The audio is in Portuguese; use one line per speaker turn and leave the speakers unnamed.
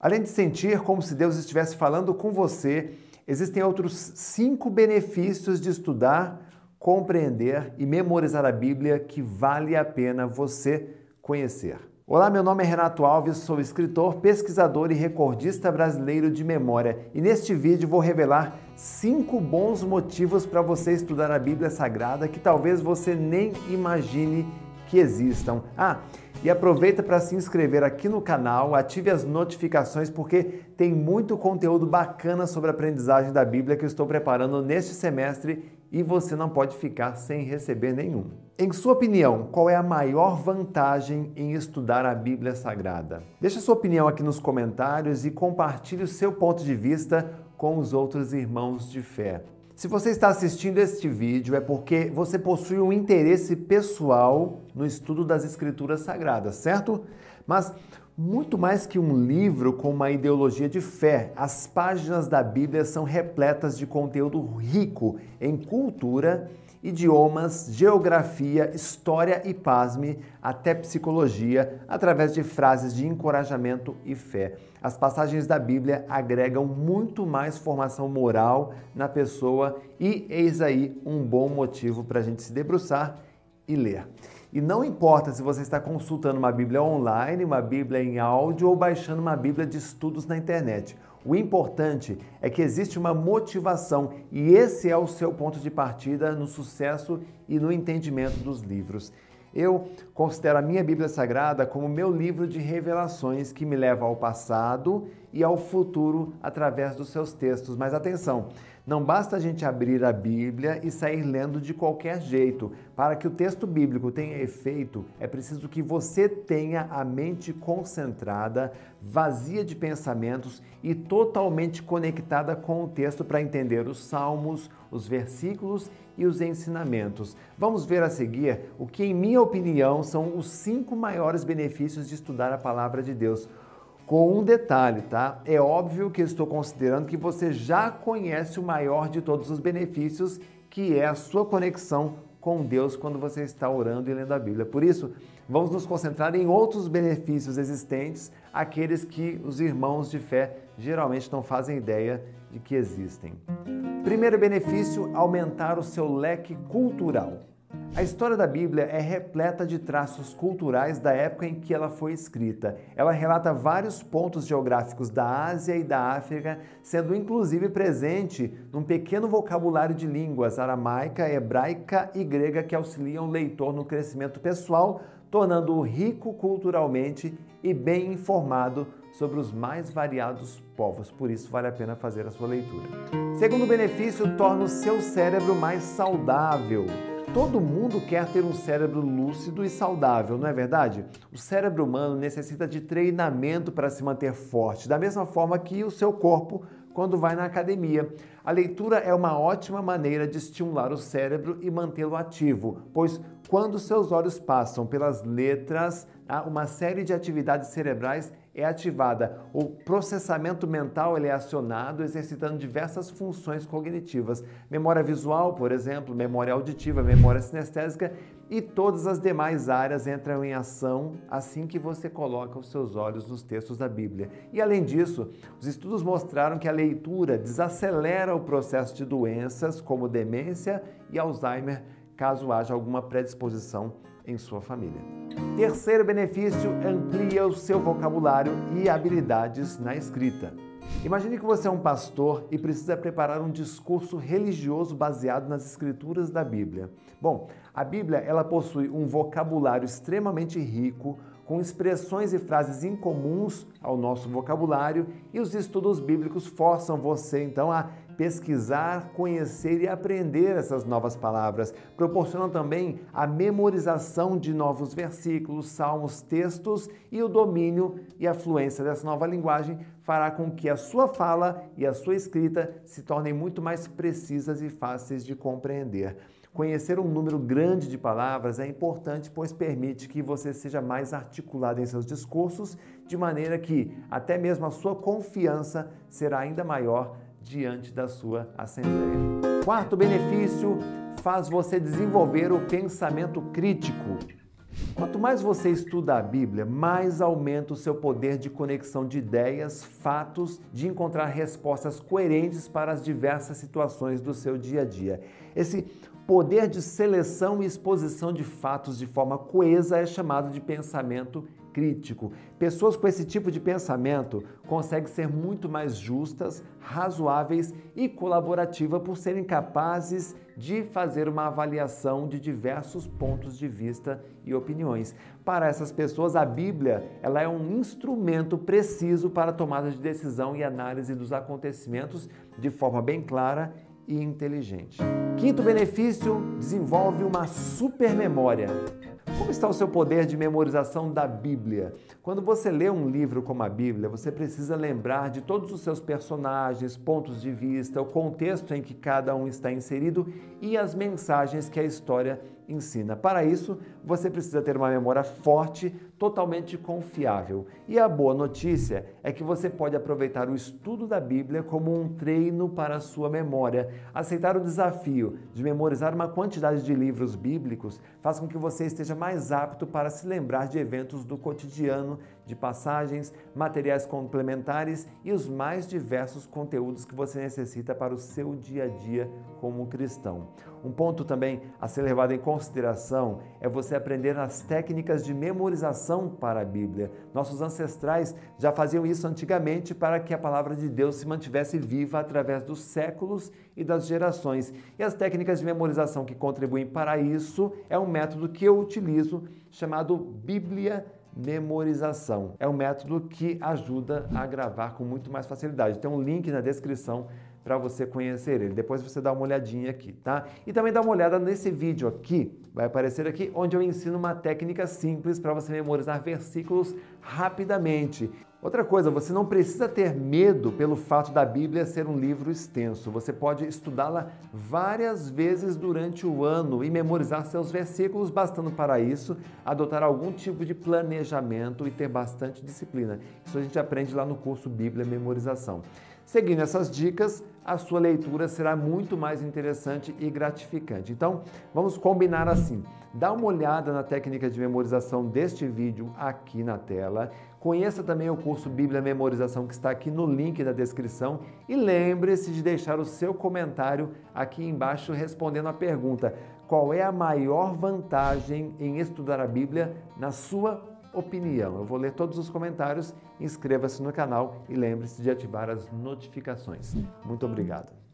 Além de sentir como se Deus estivesse falando com você, existem outros cinco benefícios de estudar, compreender e memorizar a Bíblia que vale a pena você conhecer. Olá, meu nome é Renato Alves, sou escritor, pesquisador e recordista brasileiro de memória e neste vídeo vou revelar cinco bons motivos para você estudar a Bíblia Sagrada que talvez você nem imagine que existam. Ah, e aproveita para se inscrever aqui no canal, ative as notificações porque tem muito conteúdo bacana sobre a aprendizagem da Bíblia que eu estou preparando neste semestre e você não pode ficar sem receber nenhum. Em sua opinião, qual é a maior vantagem em estudar a Bíblia Sagrada? Deixe sua opinião aqui nos comentários e compartilhe o seu ponto de vista com os outros irmãos de fé. Se você está assistindo este vídeo é porque você possui um interesse pessoal no estudo das Escrituras Sagradas, certo? Mas muito mais que um livro com uma ideologia de fé, as páginas da Bíblia são repletas de conteúdo rico em cultura idiomas, geografia, história e, pasme, até psicologia, através de frases de encorajamento e fé. As passagens da Bíblia agregam muito mais formação moral na pessoa e eis aí um bom motivo para a gente se debruçar e ler. E não importa se você está consultando uma Bíblia online, uma Bíblia em áudio ou baixando uma Bíblia de estudos na internet. O importante é que existe uma motivação e esse é o seu ponto de partida no sucesso e no entendimento dos livros. Eu considero a minha Bíblia Sagrada como meu livro de revelações que me leva ao passado e ao futuro através dos seus textos. Mas atenção, não basta a gente abrir a Bíblia e sair lendo de qualquer jeito. Para que o texto bíblico tenha efeito, é preciso que você tenha a mente concentrada, vazia de pensamentos e totalmente conectada com o texto para entender os salmos, os versículos e os ensinamentos. Vamos ver a seguir o que, em minha opinião, são os cinco maiores benefícios de estudar a palavra de Deus com um detalhe, tá? É óbvio que estou considerando que você já conhece o maior de todos os benefícios, que é a sua conexão com Deus quando você está orando e lendo a Bíblia. Por isso, vamos nos concentrar em outros benefícios existentes, aqueles que os irmãos de fé geralmente não fazem ideia de que existem. Primeiro benefício: aumentar o seu leque cultural. A história da Bíblia é repleta de traços culturais da época em que ela foi escrita. Ela relata vários pontos geográficos da Ásia e da África, sendo inclusive presente num pequeno vocabulário de línguas aramaica, hebraica e grega que auxiliam o leitor no crescimento pessoal, tornando-o rico culturalmente e bem informado sobre os mais variados povos. Por isso, vale a pena fazer a sua leitura. Segundo benefício, torna o seu cérebro mais saudável. Todo mundo quer ter um cérebro lúcido e saudável, não é verdade? O cérebro humano necessita de treinamento para se manter forte, da mesma forma que o seu corpo quando vai na academia. A leitura é uma ótima maneira de estimular o cérebro e mantê-lo ativo, pois quando seus olhos passam pelas letras, uma série de atividades cerebrais é ativada. O processamento mental ele é acionado, exercitando diversas funções cognitivas. Memória visual, por exemplo, memória auditiva, memória sinestésica e todas as demais áreas entram em ação assim que você coloca os seus olhos nos textos da Bíblia. E além disso, os estudos mostraram que a leitura desacelera o processo de doenças como demência e Alzheimer, caso haja alguma predisposição em sua família. Terceiro benefício, amplia o seu vocabulário e habilidades na escrita. Imagine que você é um pastor e precisa preparar um discurso religioso baseado nas escrituras da Bíblia. Bom, a Bíblia ela possui um vocabulário extremamente rico, com expressões e frases incomuns ao nosso vocabulário, e os estudos bíblicos forçam você então a pesquisar, conhecer e aprender essas novas palavras. Proporcionam também a memorização de novos versículos, salmos, textos e o domínio e a fluência dessa nova linguagem fará com que a sua fala e a sua escrita se tornem muito mais precisas e fáceis de compreender. Conhecer um número grande de palavras é importante, pois permite que você seja mais articulado em seus discursos, de maneira que até mesmo a sua confiança será ainda maior diante da sua assembleia. Quarto benefício, faz você desenvolver o pensamento crítico. Quanto mais você estuda a Bíblia, mais aumenta o seu poder de conexão de ideias, fatos, de encontrar respostas coerentes para as diversas situações do seu dia a dia. Esse poder de seleção e exposição de fatos de forma coesa é chamado de pensamento crítico. Pessoas com esse tipo de pensamento conseguem ser muito mais justas, razoáveis e colaborativas por serem capazes de fazer uma avaliação de diversos pontos de vista e opiniões. Para essas pessoas, a Bíblia ela é um instrumento preciso para a tomada de decisão e análise dos acontecimentos de forma bem clara e inteligente. Quinto benefício, desenvolve uma supermemória. Como está o seu poder de memorização da Bíblia? Quando você lê um livro como a Bíblia, você precisa lembrar de todos os seus personagens, pontos de vista, o contexto em que cada um está inserido e as mensagens que a história ensina. Para isso, você precisa ter uma memória forte, totalmente confiável. E a boa notícia é que você pode aproveitar o estudo da Bíblia como um treino para a sua memória. Aceitar o desafio de memorizar uma quantidade de livros bíblicos faz com que você esteja mais apto para se lembrar de eventos do cotidiano, de passagens, materiais complementares e os mais diversos conteúdos que você necessita para o seu dia a dia como cristão. Um ponto também a ser levado em consideração é você aprender as técnicas de memorização para a Bíblia. Nossos ancestrais já faziam isso antigamente para que a palavra de Deus se mantivesse viva através dos séculos e das gerações. E as técnicas de memorização que contribuem para isso é um método que eu utilizo chamado Bíblia memorização. É um método que ajuda a gravar com muito mais facilidade. Tem um link na descrição para você conhecer ele. Depois você dá uma olhadinha aqui, tá? E também dá uma olhada nesse vídeo aqui, vai aparecer aqui, onde eu ensino uma técnica simples para você memorizar versículos rapidamente. Outra coisa, você não precisa ter medo pelo fato da Bíblia ser um livro extenso. Você pode estudá-la várias vezes durante o ano e memorizar seus versículos, bastando para isso adotar algum tipo de planejamento e ter bastante disciplina. Isso a gente aprende lá no curso Bíblia Memorização. Seguindo essas dicas, a sua leitura será muito mais interessante e gratificante. Então, vamos combinar assim. Dá uma olhada na técnica de memorização deste vídeo aqui na tela. Conheça também o curso Bíblia Memorização que está aqui no link da descrição e lembre-se de deixar o seu comentário aqui embaixo respondendo a pergunta: qual é a maior vantagem em estudar a Bíblia na sua opinião. Eu vou ler todos os comentários, inscreva-se no canal e lembre-se de ativar as notificações. Muito obrigado.